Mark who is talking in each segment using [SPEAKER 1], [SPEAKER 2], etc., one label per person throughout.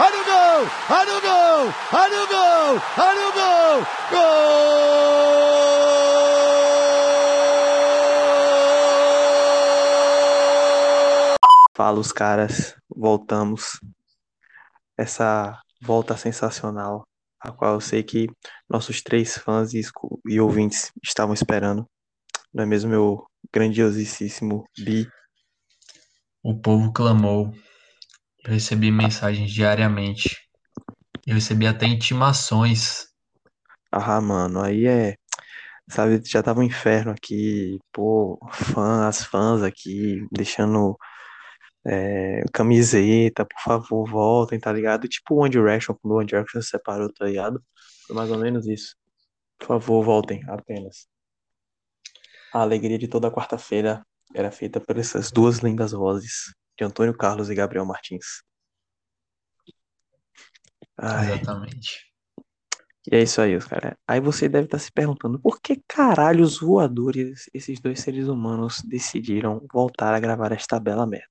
[SPEAKER 1] olha o gol, olha o gol, olha o gol, olha o gol, gol!
[SPEAKER 2] Fala os caras, voltamos. Essa volta sensacional, a qual eu sei que nossos três fãs e, e ouvintes estavam esperando. Não é mesmo, meu grandiosíssimo Bi?
[SPEAKER 3] O povo clamou. Eu recebi mensagens diariamente. Eu recebi até intimações.
[SPEAKER 2] Ah, mano, aí é. Sabe, já tava um inferno aqui. Pô, fã, as fãs aqui, deixando é, camiseta, por favor, voltem, tá ligado? Tipo o One Direction, quando o One Direction se separou, tá ligado? Foi mais ou menos isso. Por favor, voltem, apenas. A alegria de toda quarta-feira era feita por essas duas lindas vozes, de Antônio Carlos e Gabriel Martins.
[SPEAKER 3] Ai. Exatamente.
[SPEAKER 2] E é isso aí, cara. Aí você deve estar se perguntando por que caralho os voadores, esses dois seres humanos, decidiram voltar a gravar esta bela merda.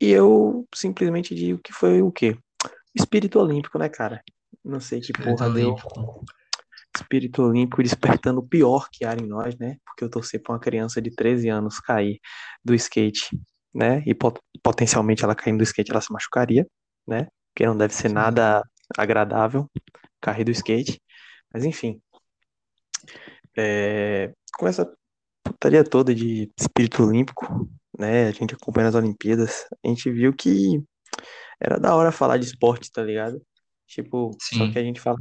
[SPEAKER 2] E eu simplesmente digo que foi o quê? Espírito olímpico, né, cara? Não sei que Espírito porra olímpico. deu espírito olímpico despertando o pior que há em nós, né? Porque eu torcer pra uma criança de 13 anos cair do skate, né? E pot potencialmente ela caindo do skate ela se machucaria, né? Porque não deve ser Sim. nada agradável cair do skate. Mas enfim. É... Com essa putaria toda de espírito olímpico, né? A gente acompanha as Olimpíadas, a gente viu que era da hora falar de esporte, tá ligado? Tipo, Sim. só que a gente fala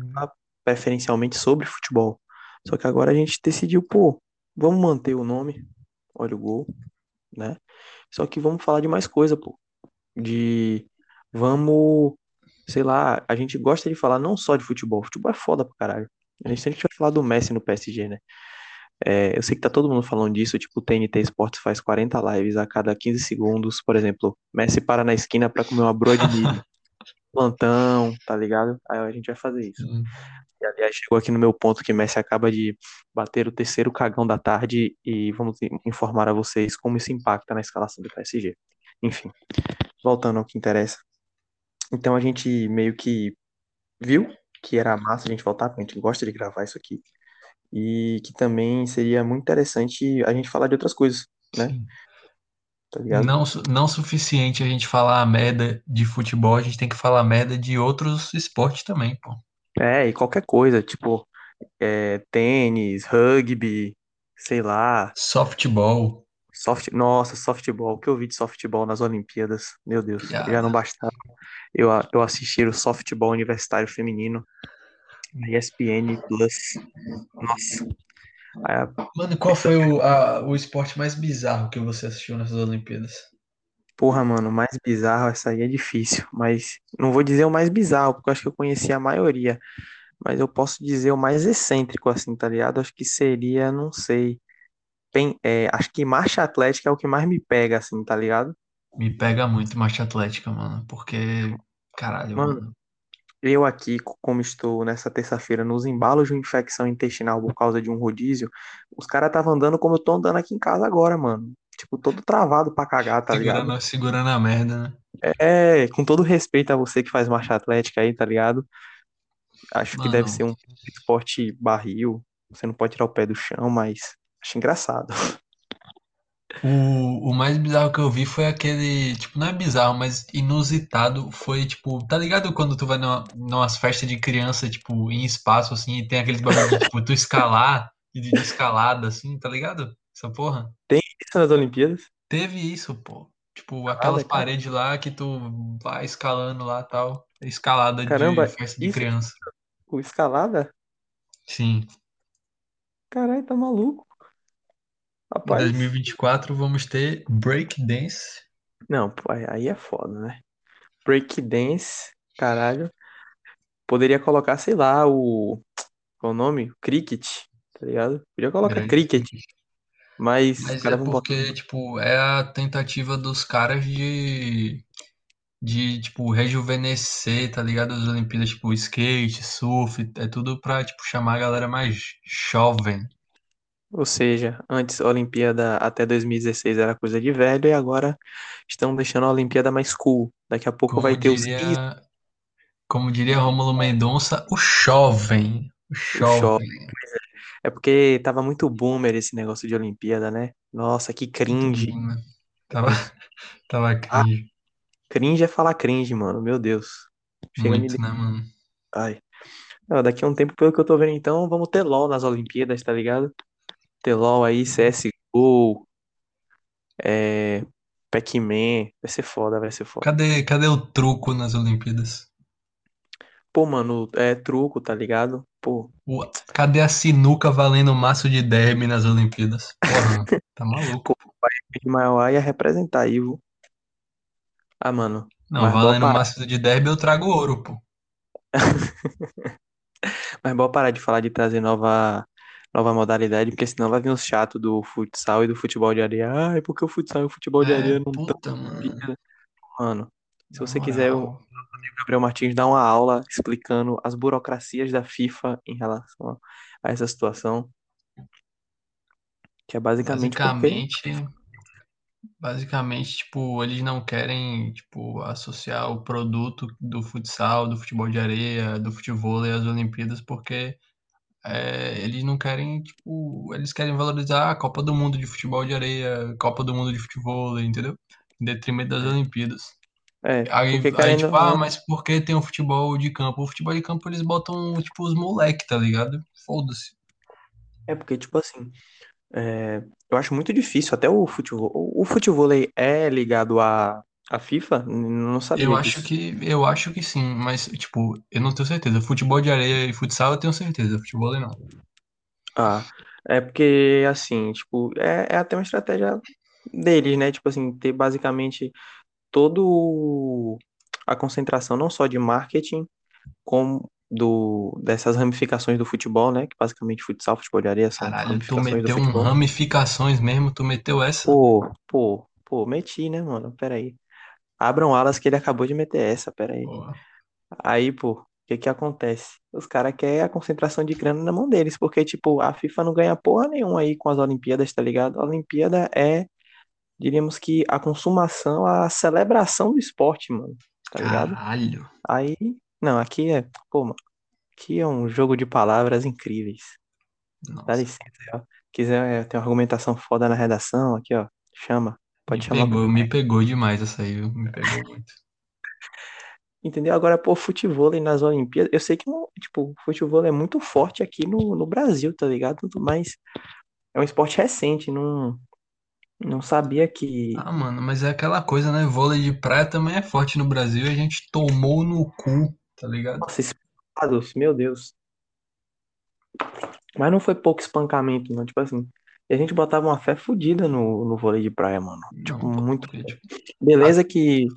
[SPEAKER 2] preferencialmente sobre futebol. Só que agora a gente decidiu, pô, vamos manter o nome, olha o gol, né? Só que vamos falar de mais coisa, pô. De vamos, sei lá, a gente gosta de falar não só de futebol, futebol é foda pra caralho. A gente sempre vai falar do Messi no PSG, né? É, eu sei que tá todo mundo falando disso, tipo, o TNT Sports faz 40 lives a cada 15 segundos, por exemplo, Messi para na esquina para comer uma broa de milho. Plantão, tá ligado? Aí a gente vai fazer isso. E, aliás, chegou aqui no meu ponto que Messi acaba de bater o terceiro cagão da tarde e vamos informar a vocês como isso impacta na escalação do PSG. Enfim, voltando ao que interessa. Então a gente meio que viu que era massa a gente voltar, porque a gente gosta de gravar isso aqui. E que também seria muito interessante a gente falar de outras coisas, né? Sim.
[SPEAKER 3] Tá não, não suficiente a gente falar a merda de futebol, a gente tem que falar a merda de outros esportes também, pô.
[SPEAKER 2] É, e qualquer coisa, tipo, é, tênis, rugby, sei lá.
[SPEAKER 3] Softball.
[SPEAKER 2] Soft... Nossa, softball. O que eu vi de softball nas Olimpíadas? Meu Deus, já não bastava eu, eu assistir o softball universitário feminino na ESPN Plus. Nossa.
[SPEAKER 3] Mano, qual foi o, a, o esporte mais bizarro que você assistiu nessas Olimpíadas?
[SPEAKER 2] Porra, mano, o mais bizarro, essa aí é difícil. Mas não vou dizer o mais bizarro, porque eu acho que eu conheci a maioria. Mas eu posso dizer o mais excêntrico, assim, tá ligado? Acho que seria, não sei. Bem, é, acho que marcha atlética é o que mais me pega, assim, tá ligado?
[SPEAKER 3] Me pega muito marcha atlética, mano. Porque, caralho, mano. mano.
[SPEAKER 2] Eu aqui, como estou nessa terça-feira nos embalos de uma infecção intestinal por causa de um rodízio, os caras estavam andando como eu tô andando aqui em casa agora, mano tipo, todo travado pra cagar, tá
[SPEAKER 3] segurando,
[SPEAKER 2] ligado?
[SPEAKER 3] Segurando a merda, né?
[SPEAKER 2] É, com todo respeito a você que faz marcha atlética aí, tá ligado? Acho Mano. que deve ser um esporte barril. Você não pode tirar o pé do chão, mas acho engraçado.
[SPEAKER 3] O, o mais bizarro que eu vi foi aquele, tipo, não é bizarro, mas inusitado. Foi, tipo, tá ligado quando tu vai numa, numas festas de criança, tipo, em espaço, assim, e tem aqueles bagulho tipo, tu escalar, de escalada, assim, tá ligado? Essa porra?
[SPEAKER 2] Tem isso nas Olimpíadas?
[SPEAKER 3] Teve isso, pô. Tipo, aquelas paredes lá que tu vai escalando lá tal. Escalada
[SPEAKER 2] Caramba,
[SPEAKER 3] de festa de criança.
[SPEAKER 2] O escalada?
[SPEAKER 3] Sim.
[SPEAKER 2] Caralho, tá maluco.
[SPEAKER 3] Rapaz. Em 2024 vamos ter breakdance.
[SPEAKER 2] Não, pô, aí é foda, né? Breakdance, caralho. Poderia colocar, sei lá, o. Qual o nome? Cricket, tá ligado? Podia colocar Grande cricket. Mas,
[SPEAKER 3] Mas é porque, botar... tipo, é a tentativa dos caras de, de, tipo, rejuvenescer, tá ligado? As Olimpíadas, tipo, skate, surf, é tudo pra, tipo, chamar a galera mais jovem.
[SPEAKER 2] Ou seja, antes a Olimpíada até 2016 era coisa de velho e agora estão deixando a Olimpíada mais cool. Daqui a pouco vai
[SPEAKER 3] Como
[SPEAKER 2] ter os is-
[SPEAKER 3] diria, como diria Rômulo Mendonça, o jovem. O
[SPEAKER 2] o show.
[SPEAKER 3] jovem.
[SPEAKER 2] É porque tava muito boomer esse negócio de Olimpíada, né? Nossa, que cringe.
[SPEAKER 3] Muito né? Tava, tava
[SPEAKER 2] Ah,
[SPEAKER 3] cringe.
[SPEAKER 2] cringe é falar cringe, mano. Meu Deus. Chega a me.
[SPEAKER 3] Muito, né, mano?
[SPEAKER 2] Ai. Não, daqui a um tempo, pelo que eu tô vendo, então, vamos ter LOL nas Olimpíadas, tá ligado? Ter LOL aí, CSGO, é... Pac-Man. Vai ser foda, vai ser foda.
[SPEAKER 3] Cadê, cadê o truco nas Olimpíadas?
[SPEAKER 2] Pô, mano, é truco, tá ligado? Pô,
[SPEAKER 3] O- cadê a sinuca valendo maço de derby nas Olimpíadas? Porra, tá maluco.
[SPEAKER 2] de Maior ia representar aí, viu? Ah, mano.
[SPEAKER 3] Não, valendo maço de derby eu trago ouro, pô.
[SPEAKER 2] Mas bora parar de falar de trazer nova, nova modalidade, porque senão vai vir os chatos do futsal e do futebol de areia. Ai, porque o futsal e o futebol de
[SPEAKER 3] É,
[SPEAKER 2] areia não
[SPEAKER 3] puta, mano.
[SPEAKER 2] Mano, se você quiser, o. Gabriel Martins dá uma aula explicando as burocracias da FIFA em relação a essa situação. Que é basicamente porque.
[SPEAKER 3] Basicamente, basicamente, tipo, eles não querem, tipo, associar o produto do futsal, do futebol de areia, do futevôlei às Olimpíadas, porque é, eles não querem, tipo, eles querem valorizar a Copa do Mundo de futebol de areia, Copa do Mundo de futevôlei, entendeu? Em detrimento das Olimpíadas.
[SPEAKER 2] É,
[SPEAKER 3] Aí,
[SPEAKER 2] porque
[SPEAKER 3] aí tipo, ah, mas por que tem um futebol de campo? O futebol de campo eles botam, tipo, os moleque, tá ligado? Foda-se.
[SPEAKER 2] é porque, tipo assim, é, eu acho muito difícil, até o futebol. O futevôlei é ligado à, à FIFA? Não
[SPEAKER 3] Eu
[SPEAKER 2] sabia
[SPEAKER 3] acho
[SPEAKER 2] disso.
[SPEAKER 3] que, eu acho que sim, mas, tipo, eu não tenho certeza. Futebol de areia e futsal eu tenho certeza, futebol não.
[SPEAKER 2] Ah, é porque, assim, tipo, é, é até uma estratégia deles, né? Tipo assim, ter basicamente todo a concentração não só de marketing, como do, dessas ramificações do futebol, né? Que basicamente futsal, futebol de areia são
[SPEAKER 3] Caralho, tu meteu um ramificações mesmo, tu meteu essa?
[SPEAKER 2] Pô, pô, pô, meti, né, mano? Pera aí. Abram alas que ele acabou de meter essa, pera aí. Aí, pô, o que que acontece? Os caras querem a concentração de grana na mão deles, porque, tipo, a FIFA não ganha porra nenhuma aí com as Olimpíadas, tá ligado? A Olimpíada é, diríamos que, a consumação, a celebração do esporte, mano, tá ligado?
[SPEAKER 3] caralho.
[SPEAKER 2] Aí, não, aqui é, pô, mano, aqui é um jogo de palavras incríveis. Dá
[SPEAKER 3] Nossa,
[SPEAKER 2] licença, ó. Quiser é, ter uma argumentação foda na redação, aqui, ó, chama,
[SPEAKER 3] me
[SPEAKER 2] pode chamar.
[SPEAKER 3] pegou, me pegou demais essa aí, viu? Me pegou muito.
[SPEAKER 2] Entendeu? Agora, pô, futevôlei nas Olimpíadas, eu sei que, não, tipo, futevôlei é muito forte aqui no, no Brasil, tá ligado? Mas é um esporte recente, não, não sabia que...
[SPEAKER 3] Ah, mano, mas é aquela coisa, né? Vôlei de praia também é forte no Brasil a gente tomou no cu, tá ligado?
[SPEAKER 2] Nossa, espancos, meu Deus. Mas não foi pouco espancamento, não, tipo assim... E a gente botava uma fé fodida no, no vôlei de praia, mano. Tipo,
[SPEAKER 3] Não, pô,
[SPEAKER 2] muito...
[SPEAKER 3] tipo,
[SPEAKER 2] Beleza que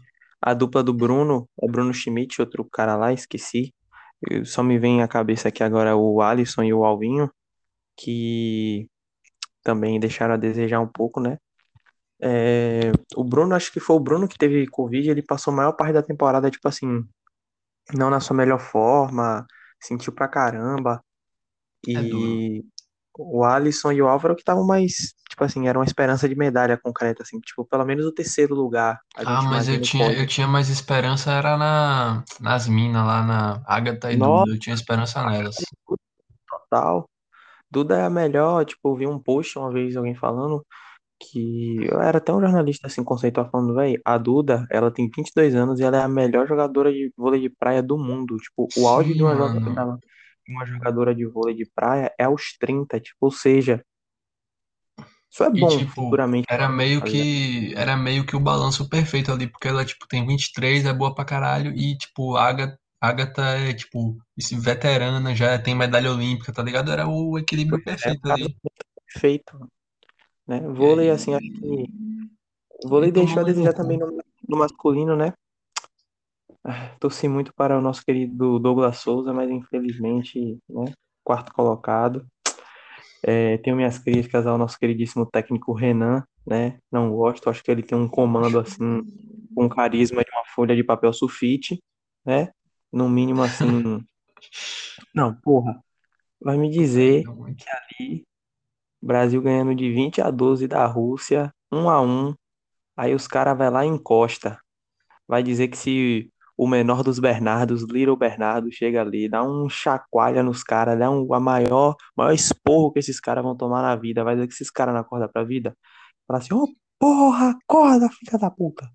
[SPEAKER 2] a dupla do Bruno, é Bruno Schmidt, outro cara lá, esqueci. Eu- Só me vem à cabeça aqui agora o Alisson e o Alvinho, que também deixaram a desejar um pouco, né? É, o Bruno, acho que foi o Bruno que teve Covid, ele passou a maior parte da temporada, tipo assim, não na sua melhor forma, sentiu pra caramba.
[SPEAKER 3] é.
[SPEAKER 2] E o Alisson e o Álvaro que estavam mais, tipo assim, era uma esperança de medalha concreta, assim, tipo, pelo menos o terceiro lugar.
[SPEAKER 3] Ah, mas eu tinha, eu tinha mais esperança, era na, nas minas lá, na Agatha e
[SPEAKER 2] Nossa,
[SPEAKER 3] Duda, eu tinha esperança nelas.
[SPEAKER 2] total. Duda é a melhor, tipo, eu vi um post uma vez alguém falando que eu era até um jornalista assim conceitual falando, velho, a Duda, ela tem 22 anos e ela é a melhor jogadora de vôlei de praia do mundo. Tipo, o auge de uma, joga-
[SPEAKER 3] mano.
[SPEAKER 2] da- de uma jogadora de vôlei de praia é aos 30, tipo, ou seja, isso é
[SPEAKER 3] E
[SPEAKER 2] bom
[SPEAKER 3] tipo,
[SPEAKER 2] futuramente,
[SPEAKER 3] era meio
[SPEAKER 2] tá
[SPEAKER 3] que era meio que o balanço perfeito ali, porque ela tipo tem 23, é boa pra caralho e tipo, a Agatha, Agatha é tipo, esse veterana, já tem medalha olímpica, tá ligado? Era o equilíbrio
[SPEAKER 2] É
[SPEAKER 3] perfeito
[SPEAKER 2] o
[SPEAKER 3] ali.
[SPEAKER 2] perfeito, né? Vôlei, assim, acho que vôlei deixou a desejar também no, no masculino, né? Ah, Torci muito para o nosso querido Douglas Souza, mas infelizmente, né? Quarto colocado. É, tenho minhas críticas ao nosso queridíssimo técnico Renan, né? Não gosto, acho que ele tem um comando assim, com carisma de uma folha de papel sulfite, né? No mínimo assim. Não, porra, vai me dizer que ali Brasil ganhando de 20 a 12 da Rússia, 1 a 1. Aí os caras vai lá e encosta. Vai dizer que se o menor dos Bernardos, Little Bernardo, chega ali, dá um chacoalha nos caras, dá um, a maior, maior esporro que esses caras vão tomar na vida. Vai dizer que esses caras não acordam pra vida. Fala assim, ô porra, acorda, filha da puta.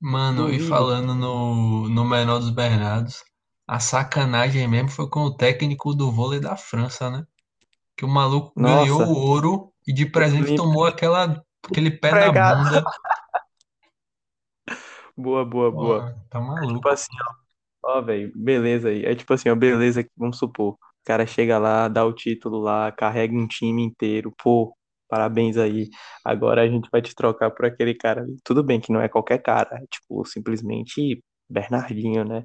[SPEAKER 3] Mano, e falando no, no menor dos Bernardos, a sacanagem mesmo foi com o técnico do vôlei da França, né? Que o maluco ganhou
[SPEAKER 2] Nossa,
[SPEAKER 3] o ouro e de presente
[SPEAKER 2] me
[SPEAKER 3] tomou aquela, aquele pé na
[SPEAKER 2] pregado.
[SPEAKER 3] bunda.
[SPEAKER 2] Boa, boa, boa.
[SPEAKER 3] Pô, tá
[SPEAKER 2] Tipo
[SPEAKER 3] maluco.
[SPEAKER 2] assim, ó, velho, beleza aí. É tipo assim, ó, beleza, que- vamos supor. O cara chega lá, dá o título lá, carrega um time inteiro. Pô, parabéns aí. Agora a gente vai te trocar por aquele cara ali. Tudo bem que não é qualquer cara, é tipo, simplesmente Bernardinho, né?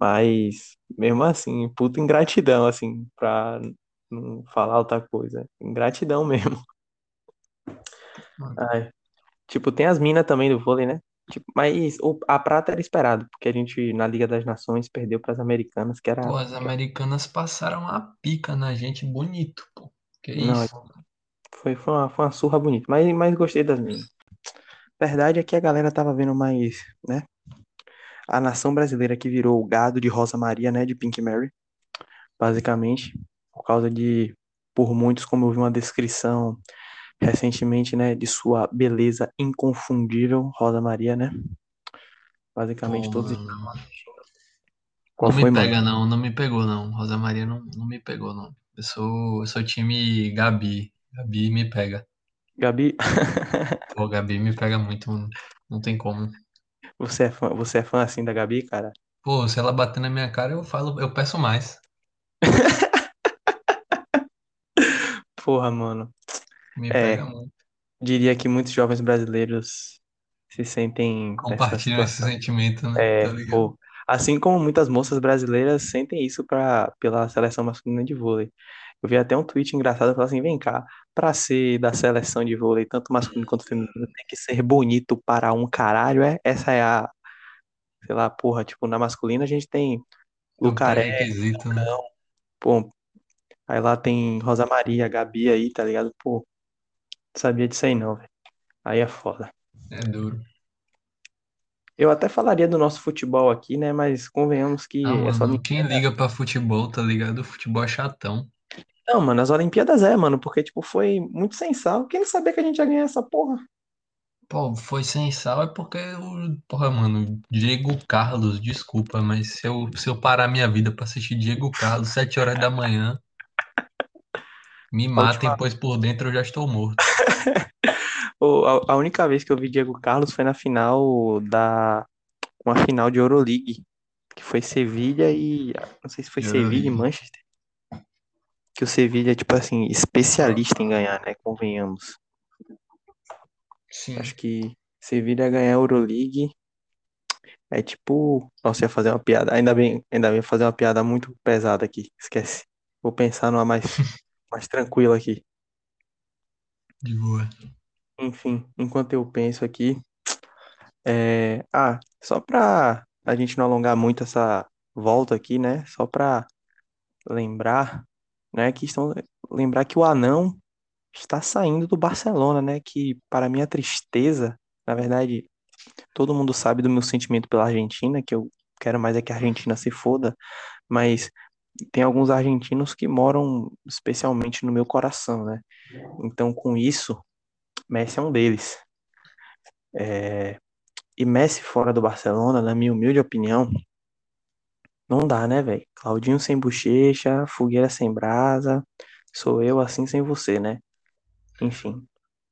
[SPEAKER 2] Mas, mesmo assim, puta ingratidão, assim, pra não falar outra coisa. Ingratidão mesmo. Ai. Tipo, tem as minas também do vôlei, né? Tipo, mas o- a prata era esperado, porque a gente na Liga das Nações perdeu para as americanas, que era.
[SPEAKER 3] Pô, as americanas passaram a pica na gente bonito, pô. Que
[SPEAKER 2] Não,
[SPEAKER 3] isso?
[SPEAKER 2] foi, foi uma, foi uma surra bonita. Mas, mas gostei das minas. Verdade é que a galera tava vendo mais, né? A nação brasileira que virou o gado de Rosa Maria, né? De Pink Mary, basicamente, por causa de, por muitos, como eu vi uma descrição recentemente, né? De sua beleza inconfundível, Rosa Maria, né? Basicamente
[SPEAKER 3] Pô,
[SPEAKER 2] todos.
[SPEAKER 3] mano.
[SPEAKER 2] Qual
[SPEAKER 3] Não
[SPEAKER 2] foi,
[SPEAKER 3] me
[SPEAKER 2] mano?
[SPEAKER 3] pega, não. Não me pegou, não. Rosa Maria não, não me pegou, não. Eu sou, eu sou time Gabi. Gabi me pega.
[SPEAKER 2] Gabi,
[SPEAKER 3] Pô, Gabi me pega muito, mano. Não tem como.
[SPEAKER 2] você é fã, você é fã assim da Gabi, cara?
[SPEAKER 3] Pô, se ela bater na minha cara, eu falo, eu peço mais.
[SPEAKER 2] Porra, mano.
[SPEAKER 3] Me
[SPEAKER 2] É,
[SPEAKER 3] pega muito.
[SPEAKER 2] diria que muitos jovens brasileiros se sentem
[SPEAKER 3] Compartilham esse
[SPEAKER 2] situação.
[SPEAKER 3] sentimento, né?
[SPEAKER 2] É,
[SPEAKER 3] Tá
[SPEAKER 2] pô, assim como muitas moças brasileiras sentem isso pra, pela seleção masculina de vôlei. Eu vi até um tweet engraçado falando assim, vem cá, pra ser da seleção de vôlei, tanto masculino quanto feminino, tem que ser bonito para um caralho, é? Essa é a, sei lá, porra, tipo, na masculina a gente tem Lucaré,
[SPEAKER 3] né?
[SPEAKER 2] pô, aí lá tem Rosa Maria, Gabi aí, tá ligado? Pô, não sabia disso aí não, velho. Aí é foda.
[SPEAKER 3] É duro.
[SPEAKER 2] Eu até falaria do nosso futebol aqui, né? Mas convenhamos que
[SPEAKER 3] Não,
[SPEAKER 2] essa
[SPEAKER 3] mano, quem liga pra futebol, tá ligado? Futebol é chatão.
[SPEAKER 2] Não, mano, as Olimpíadas é, mano, porque, tipo, foi muito sem sal. Quem sabia que a gente ia ganhar essa porra?
[SPEAKER 3] Pô, foi sem sal é porque o. Porra, mano, Diego Carlos, desculpa, mas se eu, se eu parar minha vida pra assistir Diego Carlos, 7 horas da manhã, me matem, pois por dentro eu já estou morto.
[SPEAKER 2] A única vez que eu vi Diego Carlos foi na final da. Uma final de Euroleague. Que foi Sevilha e. Não sei se foi Sevilha e. Manchester. Que o Sevilha é, tipo assim, especialista em ganhar, né? Convenhamos.
[SPEAKER 3] Sim.
[SPEAKER 2] Acho que Sevilha ganhar a Euroleague é tipo. Nossa, ia fazer uma piada. Ainda bem, ainda bem fazer uma piada muito pesada aqui. Esquece. Vou pensar numa mais, mais tranquila aqui.
[SPEAKER 3] De boa.
[SPEAKER 2] Enfim, enquanto eu penso aqui. É... Ah, só pra a gente não alongar muito essa volta aqui, né? Só pra lembrar, né? Que estão... Lembrar que o Anão está saindo do Barcelona, né? Que para minha tristeza, na verdade, todo mundo sabe do meu sentimento pela Argentina, que eu quero mais é que a Argentina se foda, mas tem alguns argentinos que moram especialmente no meu coração, né? Então, com isso, Messi é um deles. É, E Messi fora do Barcelona, na minha humilde opinião, não dá, né, velho? Claudinho sem bochecha, fogueira sem brasa, sou eu assim sem você, né? Enfim,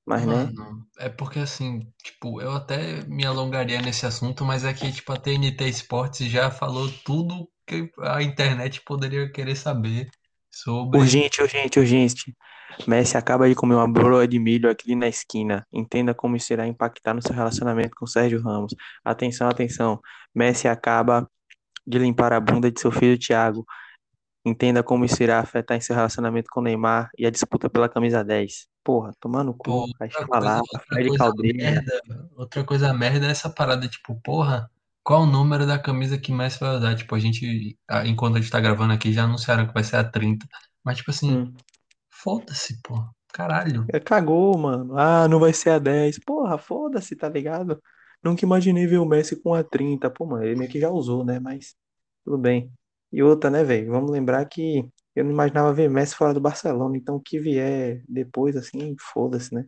[SPEAKER 2] mas né?
[SPEAKER 3] Mano, é porque assim, tipo, eu até me alongaria nesse assunto, mas é que, tipo, a TNT Sports já falou tudo que a internet poderia querer saber sobre.
[SPEAKER 2] Urgente, urgente, urgente. Messi acaba de comer uma broa de milho aqui na esquina. Entenda como isso irá impactar no seu relacionamento com Sérgio Ramos. Atenção, atenção. Messi acaba de limpar a bunda de seu filho Thiago. Entenda como isso irá afetar em seu relacionamento com Neymar e a disputa pela camisa 10. Porra,
[SPEAKER 3] Pô,
[SPEAKER 2] cu, Fred
[SPEAKER 3] coisa
[SPEAKER 2] Caldeira.
[SPEAKER 3] merda, outra coisa merda é essa parada, tipo, porra, qual o número da camisa que Messi vai usar? Tipo, a gente, enquanto a gente tá gravando aqui, já anunciaram que vai ser a 30. Mas, tipo assim,
[SPEAKER 2] Hum,
[SPEAKER 3] foda-se, pô. Caralho.
[SPEAKER 2] É, Cagou, mano. Ah, não vai ser a 10. Porra, foda-se, tá ligado? Nunca imaginei ver o Messi com a 30. Pô, mano, ele meio que já usou, né? Mas tudo bem. E outra, né, velho? Vamos lembrar que eu não imaginava ver Messi fora do Barcelona. Então, o que vier depois, assim, foda-se, né?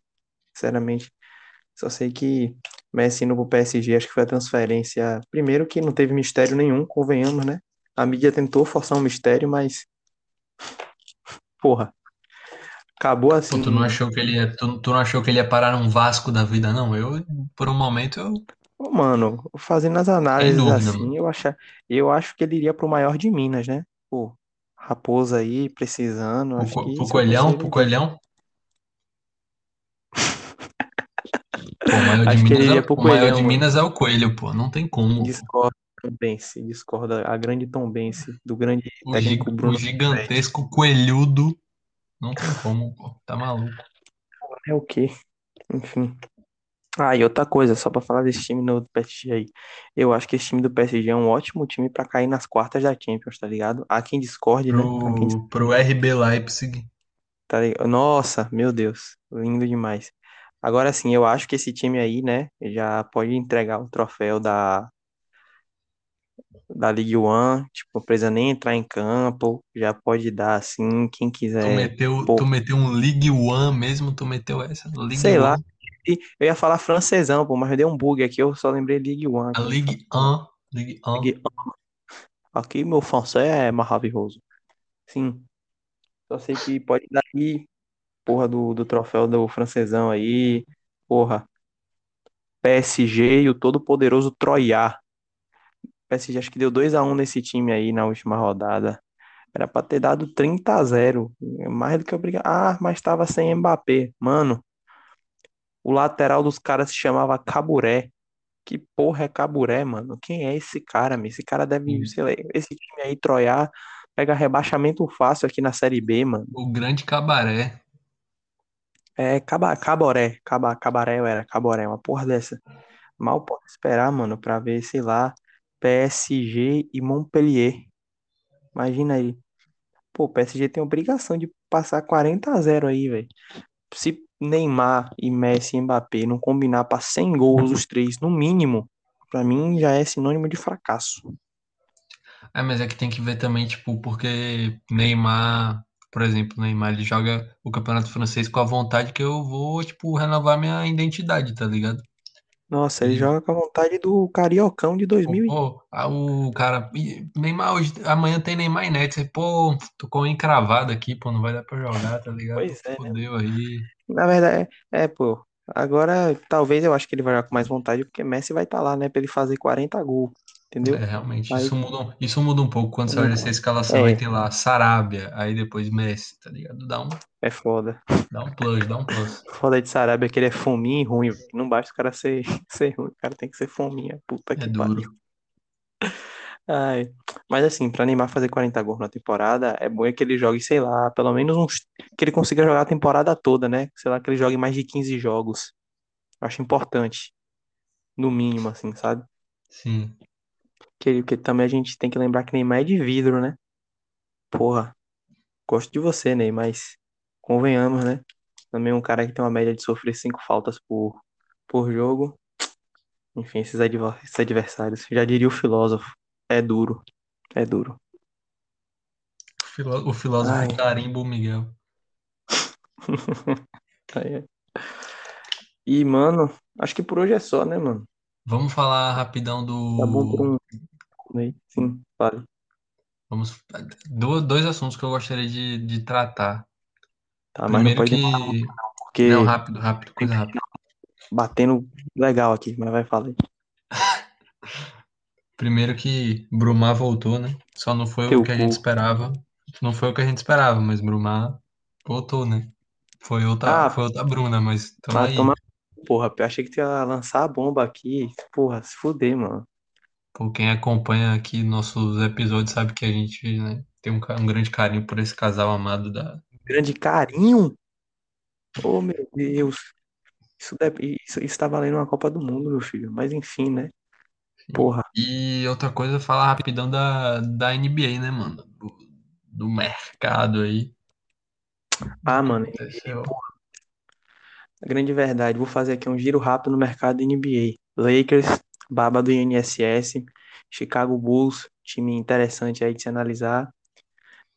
[SPEAKER 2] Sinceramente. Só sei que Messi indo pro PSG, acho que foi a transferência. Primeiro que não teve mistério nenhum, convenhamos, né? A mídia tentou forçar um mistério, mas. Porra. Acabou assim.
[SPEAKER 3] Pô, tu não achou que ele ia, tu, tu não achou que ele ia parar num Vasco da vida, não? Eu, por um momento, eu.
[SPEAKER 2] Ô, Mano, fazendo as análises
[SPEAKER 3] dúvida,
[SPEAKER 2] assim,
[SPEAKER 3] mano.
[SPEAKER 2] eu acho, eu acho que ele iria pro maior de Minas, né? Pô, Raposa aí, precisando,
[SPEAKER 3] Pro,
[SPEAKER 2] acho que
[SPEAKER 3] pro
[SPEAKER 2] seu
[SPEAKER 3] Coelhão, pro
[SPEAKER 2] é.
[SPEAKER 3] Coelhão. Pô, o maior de
[SPEAKER 2] Acho que ele
[SPEAKER 3] Minas é,
[SPEAKER 2] iria
[SPEAKER 3] o
[SPEAKER 2] pro
[SPEAKER 3] o maior
[SPEAKER 2] Coelhão,
[SPEAKER 3] de. Minas é o Coelho, pô. Não tem como.
[SPEAKER 2] Discorda, Tombense, discorda. A grande Tombense, do grande
[SPEAKER 3] O,
[SPEAKER 2] técnico
[SPEAKER 3] gi- o
[SPEAKER 2] Bruno Ferretti.
[SPEAKER 3] gigantesco coelhudo. Não tem como, pô. Tá maluco.
[SPEAKER 2] É o quê? Enfim. Ah, e outra coisa, só pra falar desse time no PSG aí. Eu acho que esse time do PSG é um ótimo time pra cair nas quartas da Champions, tá ligado? Há quem discorde, né? Há quem
[SPEAKER 3] Pro, pro RB Leipzig.
[SPEAKER 2] Tá ligado? Nossa, meu Deus, lindo demais. Agora sim, eu acho que esse time aí, né, já pode entregar o troféu da, da Ligue 1, tipo, não precisa nem entrar em campo, já pode dar assim, quem
[SPEAKER 3] Tu
[SPEAKER 2] quiser.
[SPEAKER 3] meteu,
[SPEAKER 2] Pô,
[SPEAKER 3] tu meteu um Ligue 1 mesmo? Tu meteu essa? Ligue
[SPEAKER 2] sei lá,
[SPEAKER 3] 1.
[SPEAKER 2] e eu ia falar francesão, pô, mas eu dei um bug aqui, eu só lembrei Ligue 1
[SPEAKER 3] A 1. Ligue 1.
[SPEAKER 2] Ligue 1. Aqui meu francês é maravilhoso. Sim, só sei que pode dar aí, porra, do, do troféu do francesão aí, porra, PSG e o todo-poderoso Troyat. PSG acho que deu 2 a um nesse time aí na última rodada. Era pra ter dado 30 a 0. Mais do que obrigado. Ah, mas tava sem Mbappé. Mano, o lateral dos caras se chamava Caburé. Que porra é Caburé, mano? Quem é esse cara, meu? Esse cara deve, sei lá, esse time aí, Troiar, pega rebaixamento fácil aqui na Série B, mano.
[SPEAKER 3] O grande cabaré.
[SPEAKER 2] É Caba, Caboré, Caba, Cabaré, era Caboré, uma porra dessa. Mal posso esperar, mano, pra ver, sei lá, PSG e Montpellier. Imagina aí. Pô, o PSG tem obrigação de passar 40 a 0 aí, velho. Se Neymar e Messi e Mbappé não combinar pra 100 gols os três, no mínimo, pra mim já é sinônimo de fracasso.
[SPEAKER 3] É, mas é que tem que ver também, tipo, porque Neymar, por exemplo, Neymar, ele joga o Campeonato Francês com a vontade que eu vou, tipo, renovar minha identidade, tá ligado?
[SPEAKER 2] Nossa, ele joga com a vontade do Cariocão de
[SPEAKER 3] pô,
[SPEAKER 2] 2000 e...
[SPEAKER 3] pô, ah, o cara, Neymar hoje, amanhã tem Neymar e Neto, pô, tocou encravado aqui, pô, não vai dar pra jogar, tá ligado?
[SPEAKER 2] Pois é, né?
[SPEAKER 3] Fodeu aí.
[SPEAKER 2] Na verdade, é, é, pô. Agora, talvez eu acho que ele vai jogar com mais vontade, porque Messi vai estar lá, né, pra ele fazer 40 gols, entendeu?
[SPEAKER 3] É, realmente, isso muda, isso muda um pouco quando você olha essa escalação e
[SPEAKER 2] é,
[SPEAKER 3] tem lá Sarabia, aí depois Messi, tá ligado? Dá um,
[SPEAKER 2] é foda.
[SPEAKER 3] dá um plus, dá um plus.
[SPEAKER 2] Foda de Sarabia é que ele é fominha e ruim. Não basta o cara ser, ser ruim, o cara tem que ser fominha. Puta
[SPEAKER 3] É
[SPEAKER 2] que pariu.
[SPEAKER 3] duro.
[SPEAKER 2] Ai. Mas assim, pra Neymar fazer 40 gols na temporada, é bom é que ele jogue, sei lá, pelo menos uns. Que ele consiga jogar a temporada toda, né? Sei lá, que ele jogue mais de 15 jogos. Eu acho importante, no mínimo, assim, sabe?
[SPEAKER 3] Sim.
[SPEAKER 2] Que, que também a gente tem que lembrar que Neymar é de vidro, né? Porra, gosto de você, Ney, mas convenhamos, né? Também um cara que tem uma média de sofrer cinco faltas por, por jogo. Enfim, esses esses adversários. Já diria o filósofo. É duro, é duro.
[SPEAKER 3] O filó- o filósofo
[SPEAKER 2] Ai,
[SPEAKER 3] carimbo Miguel.
[SPEAKER 2] E, mano, acho que por hoje é só, né, mano?
[SPEAKER 3] Vamos falar rapidão
[SPEAKER 2] Tá bom aí. Sim, vale.
[SPEAKER 3] Vamos. do- Dois assuntos que eu gostaria de, de tratar.
[SPEAKER 2] Tá, mas não
[SPEAKER 3] Primeiro
[SPEAKER 2] pode
[SPEAKER 3] que. Não,
[SPEAKER 2] porque
[SPEAKER 3] rápido, rápido, coisa rápida.
[SPEAKER 2] batendo legal aqui, mas vai falar aí.
[SPEAKER 3] Primeiro que Brumar voltou, né? Só não foi o
[SPEAKER 2] Teu
[SPEAKER 3] que a gente esperava. Não foi o que a gente esperava, mas Brumar voltou, né? Foi outra,
[SPEAKER 2] Ah,
[SPEAKER 3] foi outra Bruna, mas tamo
[SPEAKER 2] ah,
[SPEAKER 3] aí.
[SPEAKER 2] toma. Porra, eu achei que tu ia lançar a bomba aqui. Porra, se fuder, mano.
[SPEAKER 3] Pô, quem acompanha aqui nossos episódios sabe que a gente, né, tem um, ca- um grande carinho por esse casal amado da.
[SPEAKER 2] Grande carinho. Oh, meu Deus. Isso, deve, isso, isso tá valendo uma Copa do Mundo, meu filho. Mas enfim, né? Porra.
[SPEAKER 3] E outra coisa, falar rapidão da, da NBA, né, mano? Do, do mercado aí.
[SPEAKER 2] Ah, mano.
[SPEAKER 3] Aconteceu.
[SPEAKER 2] a grande verdade. Vou fazer aqui um giro rápido no mercado NBA. Lakers, baba do INSS, Chicago Bulls, time interessante aí de se analisar.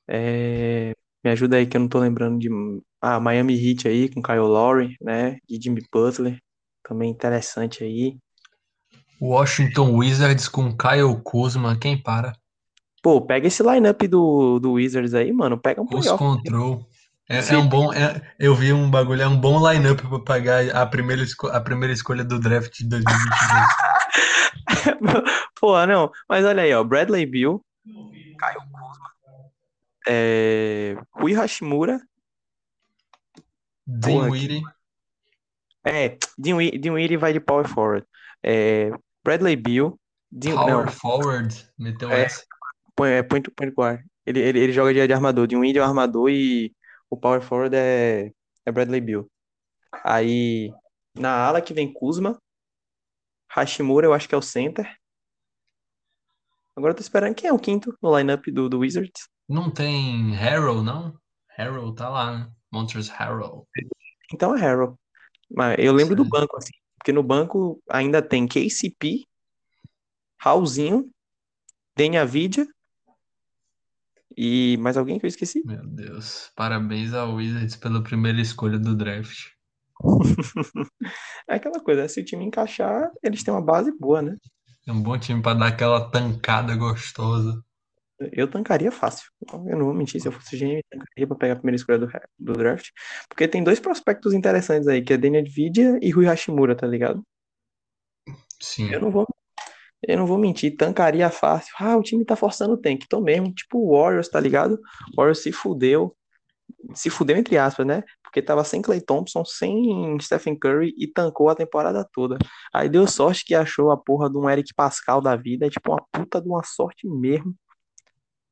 [SPEAKER 2] É, me ajuda aí que eu não tô lembrando de. Ah, Miami Heat aí com Kyle Lowry, né? E Jimmy Butler, também interessante aí.
[SPEAKER 3] Washington Wizards com Kyle Kuzma, quem para?
[SPEAKER 2] Pô, pega esse lineup do, do Wizards aí, mano. Pega um playoff.
[SPEAKER 3] control. É, é um bom. é- eu vi um bagulho, é um bom lineup pra pagar a primeira, a primeira escolha do draft de 2022.
[SPEAKER 2] Pô, não. Mas olha aí, ó. Bradley Beal, Kyle Kuzma, é, Rui Hashimura,
[SPEAKER 3] Dinwiddie,
[SPEAKER 2] é, Dinwiddie Dinwiddie vai de power forward. É, Bradley Beal, Din,
[SPEAKER 3] Power
[SPEAKER 2] não,
[SPEAKER 3] Forward, meteu
[SPEAKER 2] É.
[SPEAKER 3] essa.
[SPEAKER 2] é, point, point guard. Ele, ele, ele joga de, de armador. Dinwiddie é o armador e o power forward é, é Bradley Beal. Aí, na ala que vem Kuzma, Hashimura eu acho que é o center. Agora eu tô esperando quem é o quinto no lineup do, do Wizards.
[SPEAKER 3] Não tem Harrow, não? Harrow tá lá, né? Montrezl Harrell.
[SPEAKER 2] Então é Harrell. Mas eu lembro do banco, assim. Porque no banco ainda tem KCP, Raulzinho, Denia Vidia e mais alguém que eu esqueci?
[SPEAKER 3] Meu Deus. Parabéns ao Wizards pela primeira escolha do draft.
[SPEAKER 2] É aquela coisa, se o time encaixar, eles têm uma base boa, né?
[SPEAKER 3] É um bom time pra dar aquela tancada gostosa.
[SPEAKER 2] Eu tancaria fácil. Eu não vou mentir, se eu fosse GM, eu tancaria pra pegar a primeira escolha do, do draft. Porque tem dois prospectos interessantes aí, que é Denia Vidia e Rui Hashimura, tá ligado?
[SPEAKER 3] Sim.
[SPEAKER 2] Eu não vou, eu não vou mentir, tancaria fácil. Ah, o time tá forçando o tank. Tô mesmo, tipo o Warriors, tá ligado? O Warriors se fudeu. Se fudeu entre aspas, né? Porque tava sem Clay Thompson, sem Stephen Curry e tancou a temporada toda. Aí deu sorte que achou a porra de um Eric Pascal da vida, é tipo uma puta de uma sorte mesmo,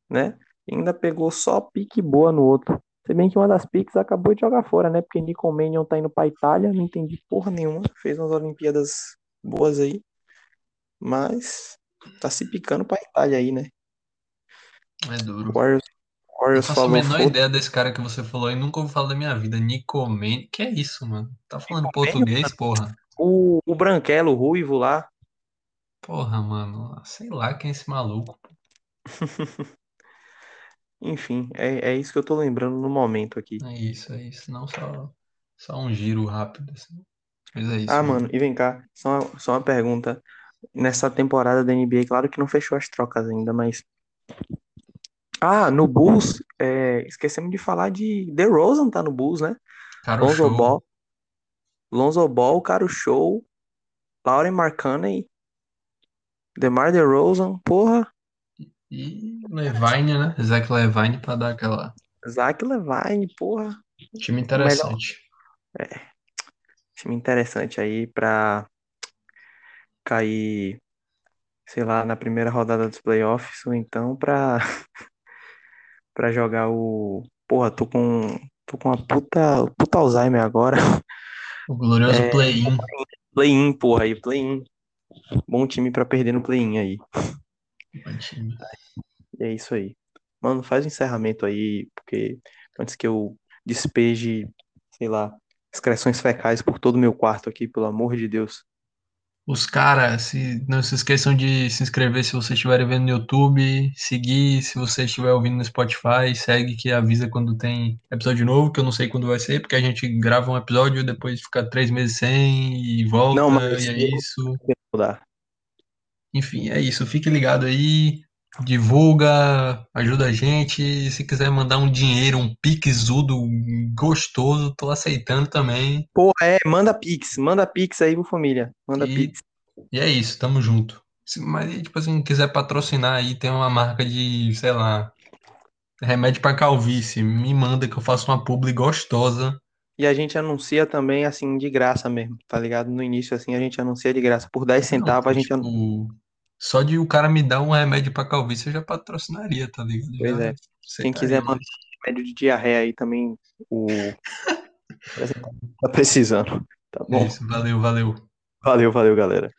[SPEAKER 2] né? E ainda pegou só pique boa no outro. Se bem que uma das piques acabou de jogar fora, né? Porque Nico Mannion tá indo pra Itália, não entendi porra nenhuma. Fez umas Olimpíadas boas aí. Mas tá se picando pra Itália aí, né?
[SPEAKER 3] É duro.
[SPEAKER 2] Warriors,
[SPEAKER 3] Eu
[SPEAKER 2] Warriors
[SPEAKER 3] faço a menor
[SPEAKER 2] foda.
[SPEAKER 3] ideia desse cara que você falou e nunca ouvi falar da minha vida. Nicomen. Que é isso, mano? Tá falando português, porra?
[SPEAKER 2] O, o Branquelo, o Ruivo lá.
[SPEAKER 3] Porra, mano. Sei lá quem é esse maluco.
[SPEAKER 2] Enfim, é, é isso que eu tô lembrando no momento aqui.
[SPEAKER 3] É isso, é isso. Não só, só um giro rápido, assim. Mas é isso.
[SPEAKER 2] Ah, mano, e vem cá, só, uma- só uma pergunta. Nessa temporada da NBA, claro que não fechou as trocas ainda, mas. Ah, no Bulls, é, esquecemos de falar de DeRozan tá no Bulls, né? Lonzo
[SPEAKER 3] show.
[SPEAKER 2] Ball, Lonzo Ball, Caro Show, Lauren Markkanen, DeMar DeRozan, porra,
[SPEAKER 3] E Levine, né? Zach Levine pra dar aquela.
[SPEAKER 2] Zach Levine, porra.
[SPEAKER 3] Time interessante.
[SPEAKER 2] Time interessante aí pra cair, sei lá, na primeira rodada dos playoffs, ou então pra, pra jogar o. Porra, tô com. Tô com uma puta, puta Alzheimer agora.
[SPEAKER 3] O glorioso
[SPEAKER 2] É.
[SPEAKER 3] play-in.
[SPEAKER 2] Play-in, porra, aí, play-in. Bom time pra perder no play-in aí.
[SPEAKER 3] Bom time.
[SPEAKER 2] E é isso aí. Mano, faz o encerramento aí, porque antes que eu despeje, sei lá, excreções fecais por todo o meu quarto aqui, pelo amor de Deus.
[SPEAKER 3] Os caras, se, não se esqueçam de se inscrever se vocês estiverem vendo no YouTube, seguir se você estiver ouvindo no Spotify, segue que avisa quando tem episódio novo, que eu não sei quando vai ser, porque a gente grava um episódio, depois fica três meses sem e volta,
[SPEAKER 2] Não, mas
[SPEAKER 3] e é isso. Enfim, é isso. Fique ligado aí, divulga, ajuda a gente. Se quiser mandar um dinheiro, um pixudo gostoso, tô aceitando também.
[SPEAKER 2] Porra, é, manda Pix, manda Pix aí, pro família. Manda
[SPEAKER 3] E-
[SPEAKER 2] Pix.
[SPEAKER 3] E é isso, tamo junto. Mas, tipo assim, quiser patrocinar aí, tem uma marca de, sei lá, remédio pra calvície, me manda que eu faço uma publi gostosa.
[SPEAKER 2] E a gente anuncia também, assim, de graça mesmo, tá ligado? No início, assim, a gente anuncia de graça. Por 10 centavos,
[SPEAKER 3] Não,
[SPEAKER 2] a gente anuncia.
[SPEAKER 3] Só de o cara me dar um remédio pra calvície, eu já patrocinaria, tá ligado?
[SPEAKER 2] Pois
[SPEAKER 3] Já
[SPEAKER 2] é. Quem quiser mandar remédio de diarreia aí também, o. tá precisando. Tá
[SPEAKER 3] É
[SPEAKER 2] bom?
[SPEAKER 3] isso, valeu, valeu.
[SPEAKER 2] Valeu, valeu, galera.